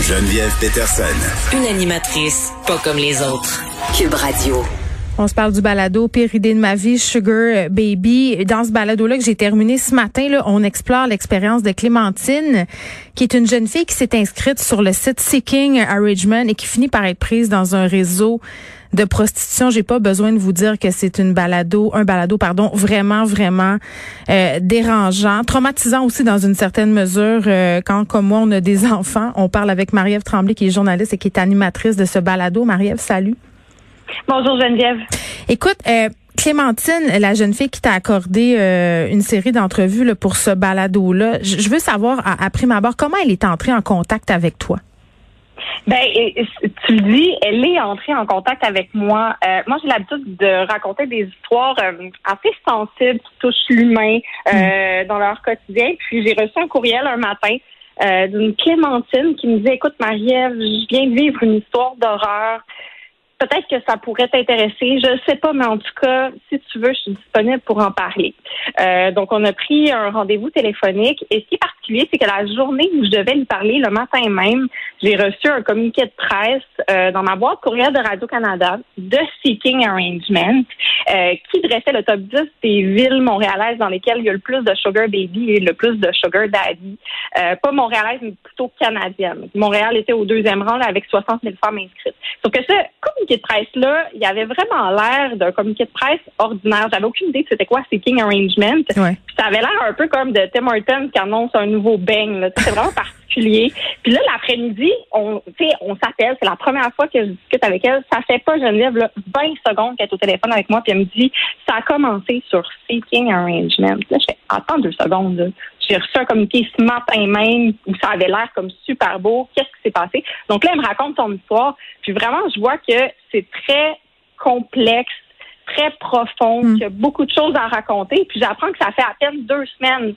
Geneviève Peterson. Une animatrice pas comme les autres. Cube Radio. On se parle du balado Pire idée de ma vie, Sugar Baby. Dans ce balado-là que j'ai terminé ce matin, là, on explore l'expérience de Clémentine, qui est une jeune fille qui s'est inscrite sur le site Seeking Arrangement et qui finit par être prise dans un réseau de prostitution. J'ai pas besoin de vous dire que c'est une balado, un balado, pardon, vraiment, vraiment euh, dérangeant, traumatisant aussi dans une certaine mesure. Euh, quand, comme moi, on a des enfants, on parle avec Marie-Ève Tremblay, qui est journaliste et qui est animatrice de ce balado. Marie-Ève, salut. Bonjour Geneviève. Écoute, euh, Clémentine, la jeune fille qui t'a accordé euh, une série d'entrevues pour ce balado-là, je veux savoir, à, à prime abord, comment elle est entrée en contact avec toi? Ben, tu le dis, elle est entrée en contact avec moi. Euh, moi, j'ai l'habitude de raconter des histoires euh, assez sensibles qui touchent l'humain euh, dans leur quotidien. Puis j'ai reçu un courriel un matin d'une Clémentine qui me disait, écoute, Marie-Ève, je viens de vivre une histoire d'horreur peut-être que ça pourrait t'intéresser. Je ne sais pas, mais en tout cas, si tu veux, je suis disponible pour en parler. Donc, on a pris un rendez-vous téléphonique. Et ce qui est c'est que la journée où je devais lui parler, le matin même, j'ai reçu un communiqué de presse euh, dans ma boîte courriel de Radio-Canada de Seeking Arrangement euh, qui dressait le top 10 des villes montréalaises dans lesquelles il y a le plus de sugar baby et le plus de sugar daddy. pas montréalaise, mais plutôt canadienne. Montréal était au deuxième rang avec 60 000 femmes inscrites. Sauf que ça, communiqué de presse-là, il avait vraiment l'air d'un communiqué de presse ordinaire. J'avais aucune idée de c'était quoi Seeking Arrangement. Ça avait l'air un peu comme de Tim Hortons qui annonce un nouveau bang. C'était vraiment particulier. Puis là, l'après-midi, on, on s'appelle. C'est la première fois que je discute avec elle. Ça fait pas, Geneviève, là, 20 secondes qu'elle est au téléphone avec moi. Puis elle me dit, ça a commencé sur Seeking Arrangement. Là, je fais, attends deux secondes. J'ai reçu un communiqué ce matin même où ça avait l'air comme super beau. Qu'est-ce qui s'est passé? Donc là, elle me raconte son histoire. Puis vraiment, je vois que c'est très complexe, très profond, hmm. qu'il y a beaucoup de choses à raconter. Puis j'apprends que ça fait à peine deux semaines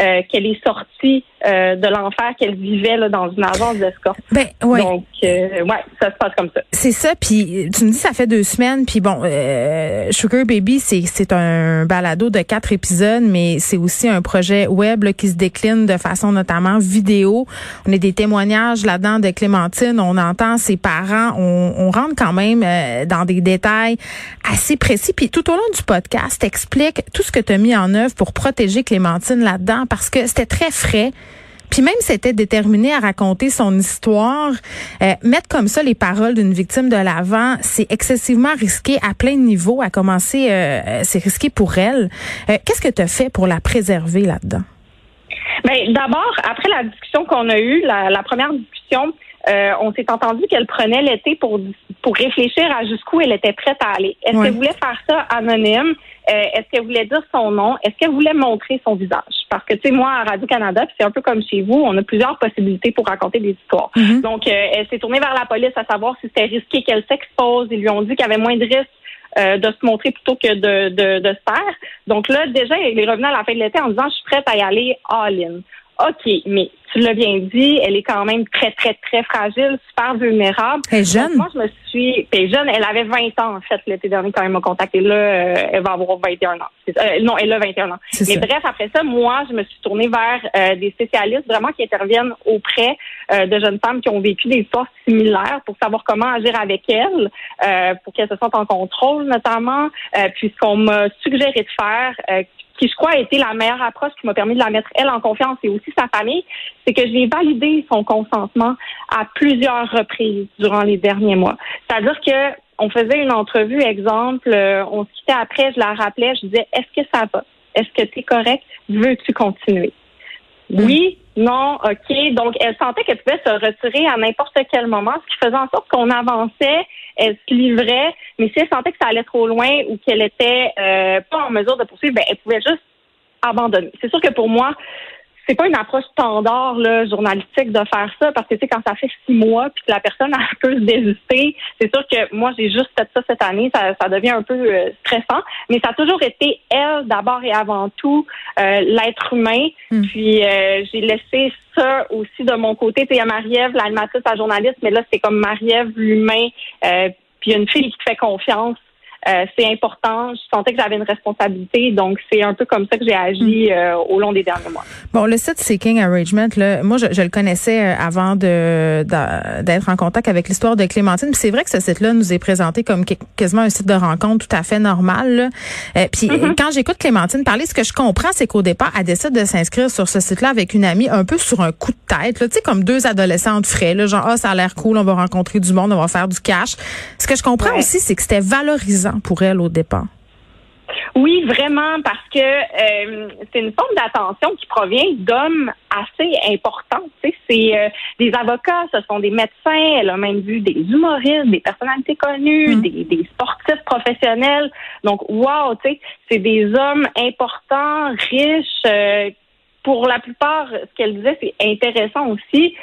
euh, qu'elle est sortie euh, de l'enfer qu'elle vivait là, dans une agence d'escorte. Ben, ouais. Donc, euh, ouais, ça se passe comme ça. C'est ça. Puis tu me dis ça fait deux semaines. Puis bon, Sugar Baby, c'est c'est un balado de quatre épisodes, mais c'est aussi un projet web qui se décline de façon notamment vidéo. On a des témoignages là-dedans de Clémentine. On entend ses parents. On, on rentre quand même dans des détails assez précis. Puis tout au long du podcast, explique tout ce que tu as mis en œuvre pour protéger Clémentine là-dedans parce que c'était très frais. Puis même c'était déterminé à raconter son histoire, euh, mettre comme ça les paroles d'une victime de l'avant, c'est excessivement risqué à plein de niveaux. À commencer, euh, c'est risqué pour elle. Euh, qu'est-ce que tu as fait pour la préserver là-dedans? Ben, d'abord, après la discussion qu'on a eue, la, première discussion, on s'est entendu qu'elle prenait l'été pour pour réfléchir à jusqu'où elle était prête à aller. Est-ce qu'elle voulait faire ça anonyme? Euh, est-ce qu'elle voulait dire son nom? Est-ce qu'elle voulait montrer son visage? Parce que, tu sais, moi, à Radio-Canada, c'est un peu comme chez vous, on a plusieurs possibilités pour raconter des histoires. Mm-hmm. Donc, euh, elle s'est tournée vers la police à savoir si c'était risqué qu'elle s'expose. Ils lui ont dit qu'il y avait moins de risques euh, de se montrer plutôt que de, de, de se faire. Donc là, déjà, il est revenu à la fin de l'été en disant, je suis prête à y aller all-in. OK, mais tu l'as bien dit, elle est quand même très, très, très fragile, super vulnérable. Elle est jeune. moi, je me suis. Puis jeune, elle avait 20 ans, en fait, l'été dernier, quand elle m'a contacté. Là, euh, elle va avoir 21 ans. Euh, non, elle a 21 ans. Mais bref, après ça, moi, je me suis tournée vers euh, des spécialistes vraiment qui interviennent auprès de jeunes femmes qui ont vécu des histoires similaires pour savoir comment agir avec elles, pour qu'elles se sentent en contrôle, notamment. puis ce qu'on m'a suggéré de faire, qui je crois a été la meilleure approche qui m'a permis de la mettre elle en confiance et aussi sa famille, c'est que j'ai validé son consentement à plusieurs reprises durant les derniers mois. C'est-à-dire que on faisait une entrevue, exemple, euh, on se quittait après, je la rappelais, je disais est-ce que ça va? Est-ce que tu es correct? Veux-tu continuer? Mm. Oui, non, OK. Donc, elle sentait qu'elle pouvait se retirer à n'importe quel moment, ce qui faisait en sorte qu'on avançait, elle se livrait, mais si elle sentait que ça allait trop loin ou qu'elle était euh, pas en mesure de poursuivre, ben, elle pouvait juste abandonner. C'est sûr que pour moi, c'est pas une approche standard là, journalistique de faire ça parce que tu sais quand ça fait six mois puis que la personne a un peu désister, c'est sûr que moi j'ai juste fait ça cette année, ça, ça devient un peu euh, stressant, mais ça a toujours été elle d'abord et avant tout euh, l'être humain. Hmm. Puis euh, j'ai laissé ça aussi de mon côté. Tu sais, il y a Marie-Ève, l'animatrice, la journaliste, mais là c'est comme Marie-Ève l'humain. puis il y a une fille qui te fait confiance Euh, c'est important. Je sentais que j'avais une responsabilité, donc c'est un peu comme ça que j'ai agi mm. euh, au long des derniers mois. Bon, le site Seeking Arrangement, là, moi, je, je le connaissais euh, avant de d'être en contact avec l'histoire de Clémentine. C'est vrai que ce site-là nous est présenté comme quasiment un site de rencontre tout à fait normal. Euh, puis mm-hmm. quand j'écoute Clémentine parler, ce que je comprends, c'est qu'au départ, elle décide de s'inscrire sur ce site-là avec une amie, un peu sur un coup de tête, tu sais, comme deux adolescentes frais, là, genre ah ça a l'air cool, on va rencontrer du monde, on va faire du cash. Ce que je comprends aussi, c'est que c'était valorisant pour elle au départ? Oui, vraiment, parce que euh, c'est une forme d'attention qui provient d'hommes assez importants. Tu sais, c'est euh, des avocats, ce sont des médecins. Elle a même vu des humoristes, des personnalités connues, mm. des, sportifs professionnels. Donc, wow, tu sais, c'est des hommes importants, riches. Euh, pour la plupart, ce qu'elle disait, c'est intéressant aussi.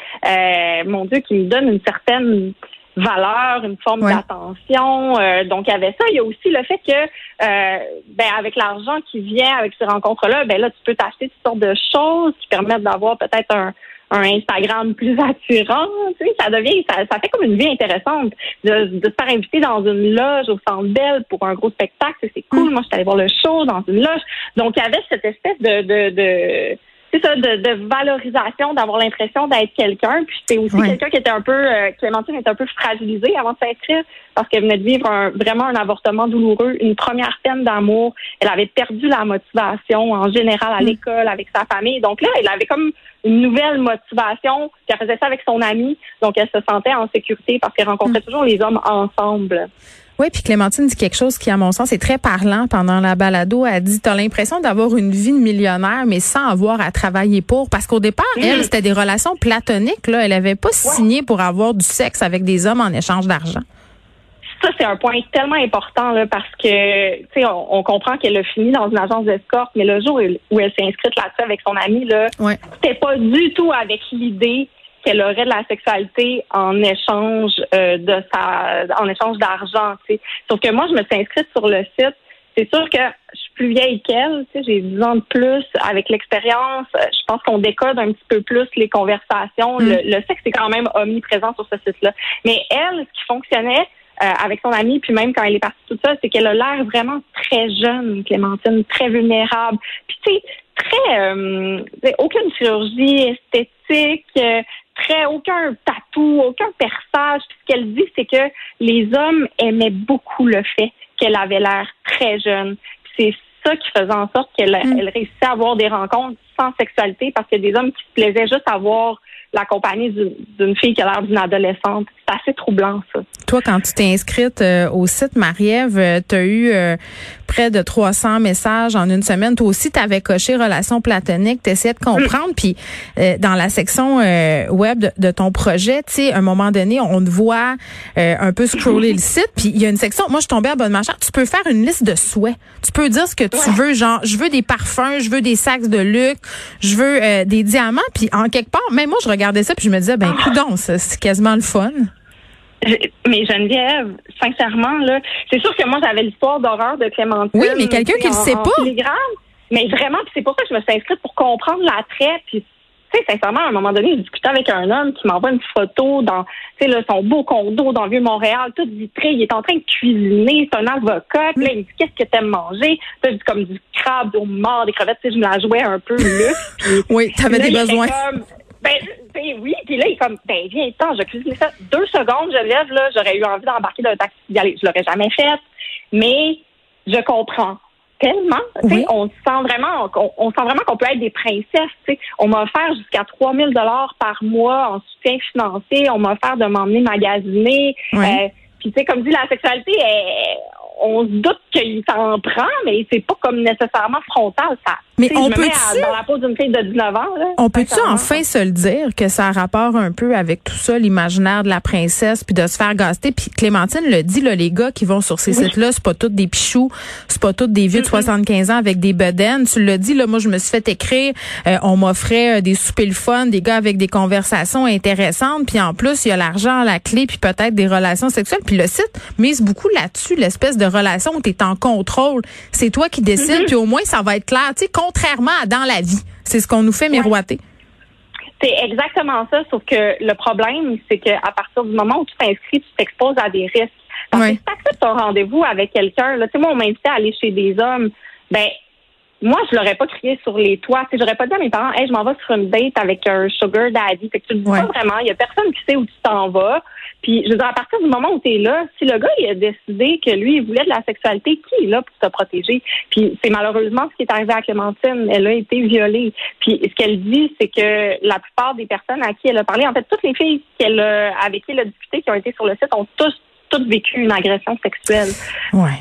mon Dieu, qui me donne une certaine valeur, une forme d'attention. Euh, donc, il y avait ça. Il y a aussi le fait que, euh, ben, avec l'argent qui vient avec ces rencontres-là, ben là, tu peux t'acheter toutes sortes de choses qui permettent d'avoir peut-être un, un Instagram plus attirant. Tu sais, ça devient, ça, ça fait comme une vie intéressante de, de se faire inviter dans une loge au Centre Belle pour un gros spectacle. C'est cool. Mm. Moi, je suis allée voir le show dans une loge. Donc, il y avait cette espèce de, de, de c'est ça, de, valorisation, d'avoir l'impression d'être quelqu'un. Puis c'est aussi quelqu'un qui était un peu, euh, Clémentine était un peu fragilisée avant de s'inscrire parce qu'elle venait de vivre un, vraiment un avortement douloureux, une première peine d'amour. Elle avait perdu la motivation en général à mm. l'école, avec sa famille. Donc là, elle avait comme une nouvelle motivation. Puis elle faisait ça avec son ami. Donc elle se sentait en sécurité parce qu'elle rencontrait mm. toujours les hommes ensemble. Oui, puis Clémentine dit quelque chose qui, à mon sens, est très parlant pendant la balado. Elle dit, t'as l'impression d'avoir une vie de millionnaire, mais sans avoir à travailler pour. Parce qu'au départ, mm. elle, c'était des relations platoniques. Là. Elle avait pas signé pour avoir du sexe avec des hommes en échange d'argent. Ça, c'est un point tellement important là, parce que tu sais, on, comprend qu'elle a fini dans une agence d'escorte, mais le jour où elle s'est inscrite là-dessus avec son ami, là, c'était pas du tout avec l'idée qu'elle aurait de la sexualité en échange euh, de sa en échange d'argent. Sauf que moi, je me suis inscrite sur le site. C'est sûr que je suis plus vieille qu'elle, j'ai 10 ans de plus. Avec l'expérience, je pense qu'on décode un petit peu plus les conversations. Le, mm. sexe est quand même omniprésent sur ce site-là. Mais elle, ce qui fonctionnait, euh, avec son amie, puis même quand elle est partie tout ça, c'est qu'elle a l'air vraiment très jeune, Clémentine, très vulnérable. Puis tu sais, très euh, aucune chirurgie esthétique, aucun tatou, aucun perçage. Ce qu'elle dit, c'est que les hommes aimaient beaucoup le fait qu'elle avait l'air très jeune. C'est ça qui faisait en sorte qu'elle mm. elle réussissait à avoir des rencontres sans sexualité parce qu'il y a des hommes qui se plaisaient juste à voir la compagnie d'une fille qui a l'air d'une adolescente. C'est assez troublant, ça. Toi, quand tu t'es inscrite euh, au site, Marie-Ève, euh, tu as eu euh, près de 300 messages en une semaine. Toi aussi, tu avais coché relations platoniques, tu essayais de comprendre. Puis, dans la section web de, ton projet, tu sais, à un moment donné, on te voit un peu scroller le site. Puis, il y a une section, moi, je tombais à bonne marche. Tu peux faire une liste de souhaits. Tu peux dire ce que tu veux, genre, je veux des parfums, je veux des sacs de luxe, je veux des diamants. Puis, en quelque part, même moi, je regardais ça, puis je me disais, ben, coudons, c'est quasiment le fun. Mais Geneviève, sincèrement, là, c'est sûr que moi, j'avais l'histoire d'horreur de Clémentine. Oui, mais quelqu'un qui ne sait pas. Mais vraiment, c'est pour ça que je me suis inscrite pour comprendre l'attrait. Puis, tu sais, sincèrement, à un moment donné, je discutais avec un homme qui m'envoie une photo dans, tu sais, son beau condo dans Vieux-Montréal, tout vitré. Il est en train de cuisiner. C'est un avocat. Puis là, il me dit, qu'est-ce que t'aimes manger? Puis, je dis, comme du crabe, du mort, des crevettes. Tu sais, je me la jouais un peu, là. oui, t'avais des besoins. Ben, ben, oui, puis là, il est comme, ben viens, attends, je cuisine ça. Deux secondes, je lève, là, j'aurais eu envie d'embarquer dans le taxi d'y aller. Je l'aurais jamais fait, mais je comprends tellement. On sent vraiment, on, sent vraiment qu'on peut être des princesses. On m'a offert jusqu'à 3000 dollars par mois en soutien financier. On m'a offert de m'emmener magasiner. Euh, puis tu sais, comme dit, la sexualité, on se doute qu'il s'en prend, mais c'est pas comme nécessairement frontal. Ça mais on peut dans la peau d'une fille de 19 ans. Là, on peut-tu enfin se le dire que ça a rapport un peu avec tout ça, l'imaginaire de la princesse, puis de se faire gaster. Puis Clémentine le dit, là, les gars qui vont sur ces sites-là, c'est pas tous des pichous, c'est pas tous des vieux de 75 ans avec des bedaines. Tu le dis, là, moi je me suis fait écrire, euh, on m'offrait euh, des soupers le fun, des gars avec des conversations intéressantes, puis en plus il y a l'argent à la clé, puis peut-être des relations sexuelles. Puis le site mise beaucoup là-dessus, l'espèce de relation où tu es en contrôle. C'est toi qui décides, mm-hmm. puis au moins ça va être clair. Tu sais, contrairement à dans la vie. C'est ce qu'on nous fait miroiter. C'est exactement ça, sauf que le problème, c'est qu'à partir du moment où tu t'inscris, tu t'exposes à des risques. Parce que si tu acceptes un rendez-vous avec quelqu'un, là, tu sais, moi, on m'invitait à aller chez des hommes, ben, moi, je l'aurais pas crié sur les toits. Sais, j'aurais pas dit à mes parents, hey, je m'en vais sur une date avec un sugar daddy. Fait que tu le dis pas vraiment. Il y a personne qui sait où tu t'en vas. Puis, je veux dire, à partir du moment où tu es là, si le gars, il a décidé que lui, il voulait de la sexualité, qui est là pour te protéger? Puis, c'est malheureusement ce qui est arrivé à Clémentine. Elle a été violée. Puis, ce qu'elle dit, c'est que la plupart des personnes à qui elle a parlé, en fait, toutes les filles qu'elle avec qui elle a discuté, qui ont été sur le site, ont tous toutes vécu une agression sexuelle.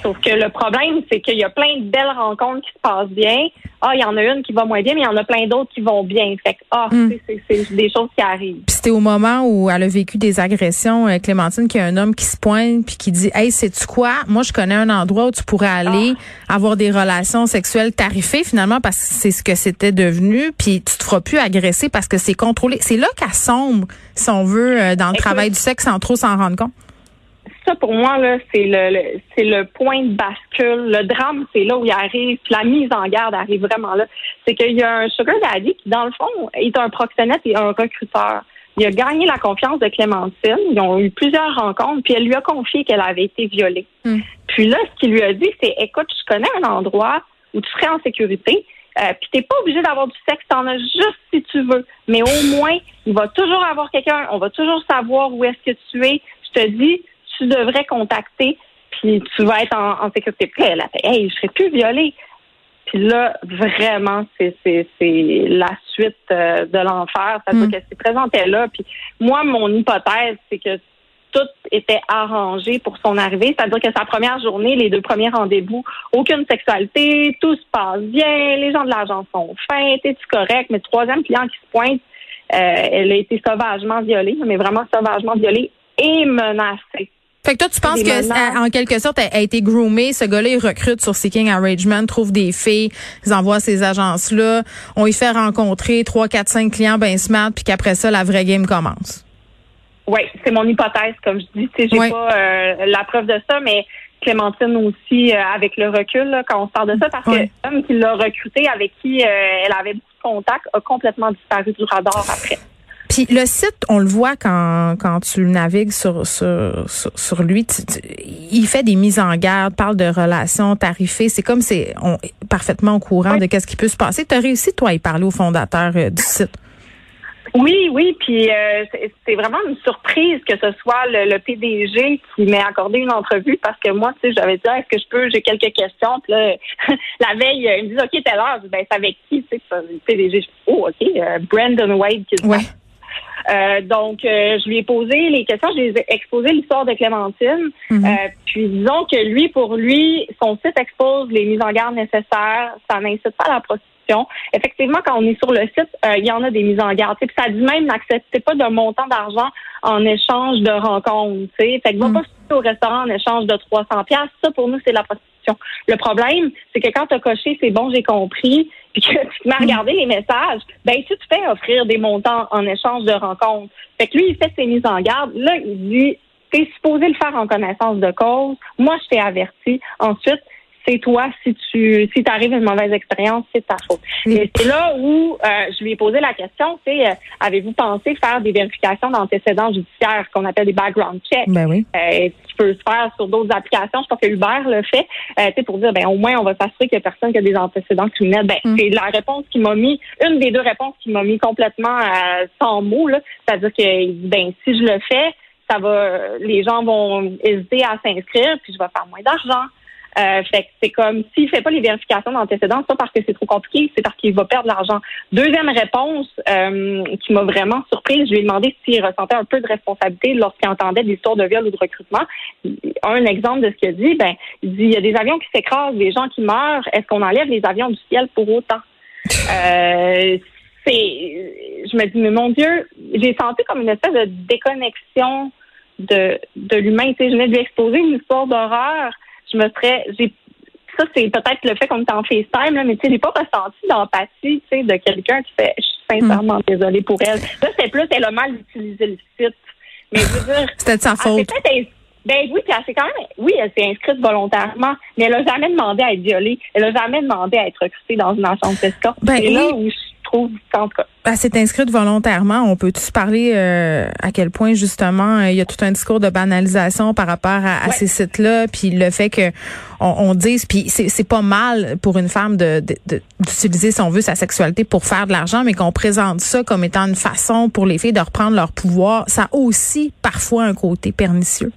Sauf que le problème, c'est qu'il y a plein de belles rencontres qui se passent bien. Ah, il y en a une qui va moins bien, mais il y en a plein d'autres qui vont bien. Fait que, ah, hmm. c'est des choses qui arrivent. Puis c'était au moment où elle a vécu des agressions, euh, Clémentine, qu'il y a un homme qui se pointe puis qui dit, hey, sais-tu quoi? Moi, je connais un endroit où tu pourrais aller ah. avoir des relations sexuelles tarifées, finalement, parce que c'est ce que c'était devenu. Puis tu te feras plus agresser parce que c'est contrôlé. C'est là qu'elle sombre, si on veut, euh, dans le travail du sexe sans trop s'en rendre compte ça, pour moi, là, c'est le, c'est le point de bascule. Le drame, c'est là où il arrive. Puis la mise en garde arrive vraiment là. C'est qu'il y a un sugar daddy qui, dans le fond, est un proxénète et un recruteur. Il a gagné la confiance de Clémentine. Ils ont eu plusieurs rencontres, puis elle lui a confié qu'elle avait été violée. Hmm. Puis là, ce qu'il lui a dit, c'est écoute, je connais un endroit où tu serais en sécurité. Euh, puis t'es pas obligé d'avoir du sexe, t'en as juste si tu veux. Mais au moins, il va toujours avoir quelqu'un, on va toujours savoir où est-ce que tu es. Je te dis, tu devrais contacter, puis tu vas être en, sécurité. Puis elle a fait, hey, je serai plus violée. Puis là, vraiment, c'est la suite euh, de l'enfer. Ça veut dire mm. qu'elle s'est présentée là. Puis moi, mon hypothèse, c'est que tout était arrangé pour son arrivée. C'est-à-dire que sa première journée, les deux premiers rendez-vous, aucune sexualité, tout se passe bien, les gens de l'agence sont fins, t'es-tu correct? Mais troisième client qui se pointe, euh, elle a été sauvagement violée, mais vraiment sauvagement violée et menacée. Fait que toi, tu penses que, en quelque sorte, elle a été groomée. Ce gars-là, il recrute sur Seeking Arrangement, trouve des filles, ils envoient ces agences-là. On y fait rencontrer trois, quatre, cinq clients ben smart, puis qu'après ça, la vraie game commence. Oui, c'est mon hypothèse, comme je dis. J'ai pas euh, la preuve de ça, mais Clémentine aussi, euh, avec le recul, quand on parle de ça, parce que l'homme qui l'a recruté, avec qui euh, elle avait beaucoup de contacts, a complètement disparu du radar après. Puis le site, on le voit quand, quand tu navigues sur, sur, sur, lui, il fait des mises en garde, parle de relations tarifées. C'est comme c'est on parfaitement au courant de qu'est-ce qui peut se passer. Tu as réussi, toi, à y parler au fondateur euh, du site? Oui, oui, puis euh, c'est vraiment une surprise que ce soit le, PDG qui m'ait accordé une entrevue parce que moi, tu sais, j'avais dit est-ce que je peux, j'ai quelques questions. Puis là, la veille, il me dit ok, t'es là, ben c'est avec qui, tu sais, le PDG. oh ok, euh, Brandon Wade qui ouais. Euh, donc, euh, je lui ai posé les questions, je lui ai exposé l'histoire de Clémentine. Mhm. Euh, puis disons que lui, pour lui, son site expose les mises en garde nécessaires. Ça n'incite pas à la prostitution. Effectivement, quand on est sur le site, il y en a des mises en garde. Puis ça dit même n'acceptez pas de montant d'argent en échange de rencontres. Fait que va mhm. pas au restaurant en échange de 300 Ça, pour nous, c'est la prostitution. Le problème, c'est que quand tu as coché c'est bon, j'ai compris, que tu m'as regardé les messages, ben tu te fais offrir des montants en échange de rencontres. Fait que lui, il fait ses mises en garde. Là, il dit, t'es supposé le faire en connaissance de cause. Moi, je t'ai averti. Ensuite, c'est toi si tu si arrives à une mauvaise expérience, c'est ta faute. Et c'est là où euh, je lui ai posé la question, c'est euh, avez-vous pensé faire des vérifications d'antécédents judiciaires qu'on appelle des background checks? Ben oui. euh, qui peut se faire sur d'autres applications, je pense que Uber le fait, euh, pour dire ben au moins on va s'assurer qu'il n'y a personne qui a des antécédents criminels. Ben mm. c'est la réponse qui m'a mis une des deux réponses qui m'a mis complètement euh, sans mots là, c'est-à-dire que ben si je le fais ça va, les gens vont hésiter à s'inscrire, puis je vais faire moins d'argent. Euh, fait que c'est comme s'il fait pas les vérifications d'antécédents, c'est pas parce que c'est trop compliqué, c'est parce qu'il va perdre l'argent. Deuxième réponse euh, qui m'a vraiment surprise, je lui ai demandé s'il ressentait un peu de responsabilité lorsqu'il entendait des histoires de viol ou de recrutement. Un exemple de ce qu'il a dit, ben, il dit il y a des avions qui s'écrasent, des gens qui meurent. Est-ce qu'on enlève les avions du ciel pour autant? Euh, c'est, je me dis, mais mon Dieu, j'ai senti comme une espèce de déconnexion de, de l'humain. Tu sais, je venais de lui exposer une histoire d'horreur je me serais, j'ai ça, c'est peut-être le fait qu'on est en FaceTime, là, mais tu sais, j'ai pas ressenti d'empathie, tu sais, de quelqu'un qui fait, je suis sincèrement hmm. désolée pour elle. Là, c'était plus, elle a mal utilisé le site. Mais je veux dire. C'était de sa faute. Ben oui, puis elle quand même, oui, elle s'est inscrite volontairement, mais elle a jamais demandé à être violée. Elle a jamais demandé à être recrutée dans une agence d'escorte. Ben, c'est là où je trouve. En tout cas. Elle s'est inscrite volontairement. On peut tous parler euh, à quel point justement euh, il y a tout un discours de banalisation par rapport à, ces sites-là, puis le fait que on, on dise, puis c'est pas mal pour une femme de d'utiliser si on veut sa sexualité pour faire de l'argent, mais qu'on présente ça comme étant une façon pour les filles de reprendre leur pouvoir. Ça a aussi parfois un côté pernicieux.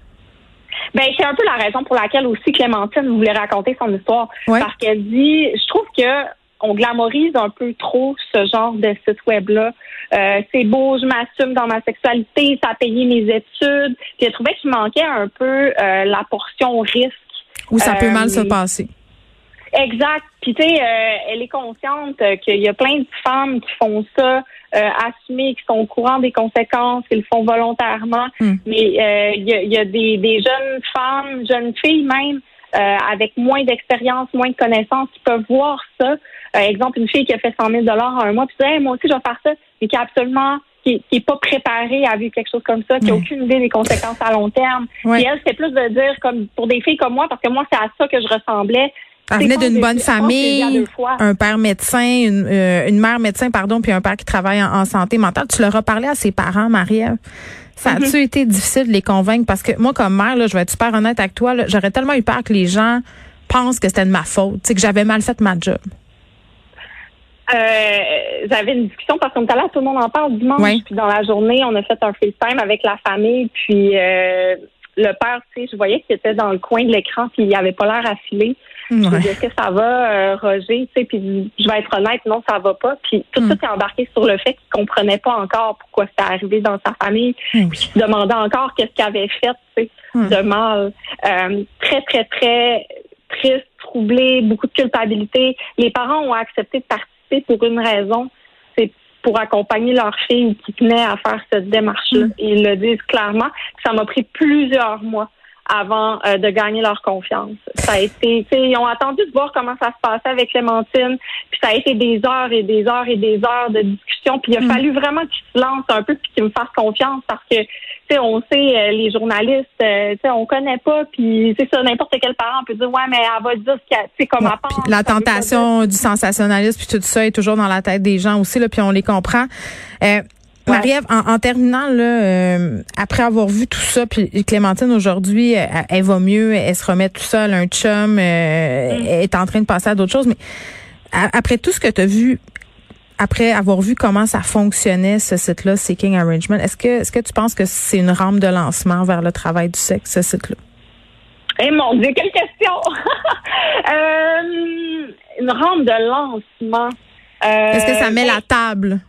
Ben, c'est un peu la raison pour laquelle aussi Clémentine voulait raconter son histoire. Parce qu'elle dit, je trouve que on glamorise un peu trop ce genre de site web-là. Euh, c'est beau, je m'assume dans ma sexualité, ça a payé mes études. Puis elle trouvait qu'il manquait un peu euh, la portion risque. Où ça peut mal se euh, passer. Exact. Puis tu sais, elle est consciente qu'il y a plein de femmes qui font ça, assumées, qui sont au courant des conséquences, qui le font volontairement. Hmm. Mais il y a, des, des, jeunes femmes, jeunes filles même, avec moins d'expérience, moins de connaissances, qui peuvent voir ça. Euh, exemple, une fille qui a fait 100 000 dollars un mois, puis dit moi aussi je vais faire ça, mais qui est absolument qui, qui est pas préparée à vivre quelque chose comme ça, qui n'a aucune idée des conséquences à long terme. Et elle, c'est plus de dire comme pour des filles comme moi, parce que moi c'est à ça que je ressemblais. Elle venait d'une bonne famille, un père médecin, une, euh, une, mère médecin, pardon, puis un père qui travaille en, santé mentale. Tu leur as parlé à ses parents, Marie-Ève? Ça a-tu mm-hmm. été difficile de les convaincre? Parce que moi, comme mère, là, je vais être super honnête avec toi, j'aurais tellement eu peur que les gens pensent que c'était de ma faute, que j'avais mal fait ma job. Euh, j'avais une discussion parce qu'on était là, tout le monde en parle dimanche. Puis dans la journée, on a fait un FaceTime avec la famille. Puis euh, le père, tu sais, je voyais qu'il était dans le coin de l'écran, puis il avait pas l'air affilé. Ouais. Est-ce que ça va, euh, Roger? Tu sais, puis je vais être honnête, non, ça va pas. Puis tout ça, mm. est embarqué sur le fait qu'il comprenait pas encore pourquoi c'était arrivé dans sa famille. Mm. Puis il demandait encore qu'est-ce qu'il avait fait, tu sais, mm. de mal. Euh, très, très, très triste, troublé, beaucoup de culpabilité. Les parents ont accepté de partir pour une raison, c'est pour accompagner leur fille qui tenait à faire cette démarche-là. Mm. Ils le disent clairement. Ça m'a pris plusieurs mois avant euh, de gagner leur confiance. Ça a été, ils ont attendu de voir comment ça se passait avec Clémentine, puis ça a été des heures et des heures et des heures de discussion, puis il a mm. fallu vraiment qu'ils se lancent un peu puis qu'ils me fassent confiance parce que on sait, euh, les journalistes, euh, on connaît pas, puis c'est ça, n'importe quel parent peut dire, ouais, mais elle va dire ce qu'elle, comme ouais, elle La tentation du sensationnalisme, puis tout ça est toujours dans la tête des gens aussi, là, puis on les comprend. Euh, Marie-Ève, en, terminant, là, euh, après avoir vu tout ça, puis Clémentine, aujourd'hui, elle, va mieux, elle se remet tout seul, un chum, mm. elle est en train de passer à d'autres choses, mais après tout ce que tu as vu, après avoir vu comment ça fonctionnait, ce site-là, Seeking Arrangement, est-ce que, est-ce que tu penses que c'est une rampe de lancement vers le travail du sexe, ce site-là? Eh mon Dieu, quelle question! euh, une rampe de lancement. Euh, est-ce que ça met la table?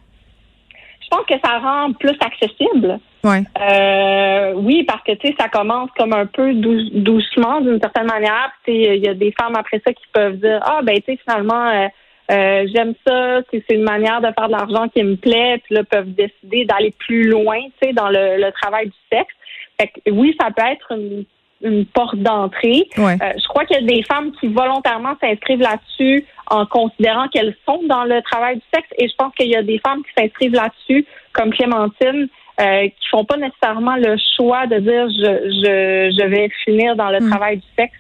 Je pense que ça rend plus accessible. Ouais. Euh, oui, parce que tu sais, ça commence comme un peu doucement d'une certaine manière. Il y a des femmes après ça qui peuvent dire ah ben tu sais finalement euh, euh, j'aime ça, c'est une manière de faire de l'argent qui me plaît, puis là peuvent décider d'aller plus loin, tu sais, dans le, travail du sexe. Fait oui, ça peut être une, porte d'entrée. Euh, je crois qu'il y a des femmes qui volontairement s'inscrivent là-dessus en considérant qu'elles sont dans le travail du sexe, et je pense qu'il y a des femmes qui s'inscrivent là-dessus, comme Clémentine, euh, qui font pas nécessairement le choix de dire je, je, je vais finir dans le hmm. travail du sexe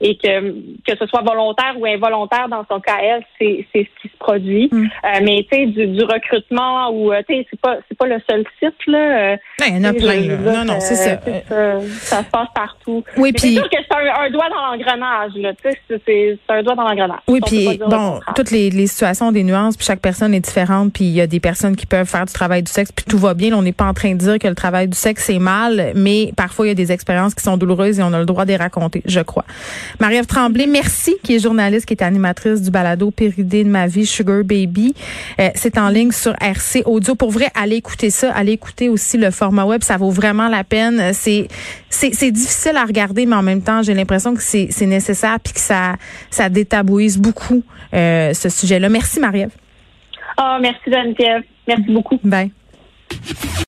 et que que ce soit volontaire ou involontaire dans son cas elle c'est c'est ce qui se produit. Mm. euh, mais tu sais du, du, recrutement ou euh, tu sais c'est pas c'est pas le seul site là. Euh, il y en a plein non non c'est ça. ça se passe partout. Oui puis c'est sûr que c'est un, doigt dans l'engrenage là tu sais c'est c'est un doigt dans l'engrenage. Oui puis bon toutes les, les situations ont des nuances puis chaque personne est différente puis il y a des personnes qui peuvent faire du travail du sexe puis tout va bien. On n'est pas en train de dire que le travail du sexe c'est mal mais parfois il y a des expériences qui sont douloureuses et on a le droit de les raconter je crois Marie-Ève Tremblay, merci, qui est journaliste, qui est animatrice du balado Péridée de ma vie, Sugar Baby. Euh, c'est en ligne sur RC Audio. Pour vrai, allez écouter ça. Allez écouter aussi le format web. Ça vaut vraiment la peine. C'est, c'est, difficile à regarder, mais en même temps, j'ai l'impression que c'est, nécessaire puis que ça, ça détabouise beaucoup euh, ce sujet-là. Merci, Marie-Ève. Oh, merci, Geneviève. Merci beaucoup. Bye.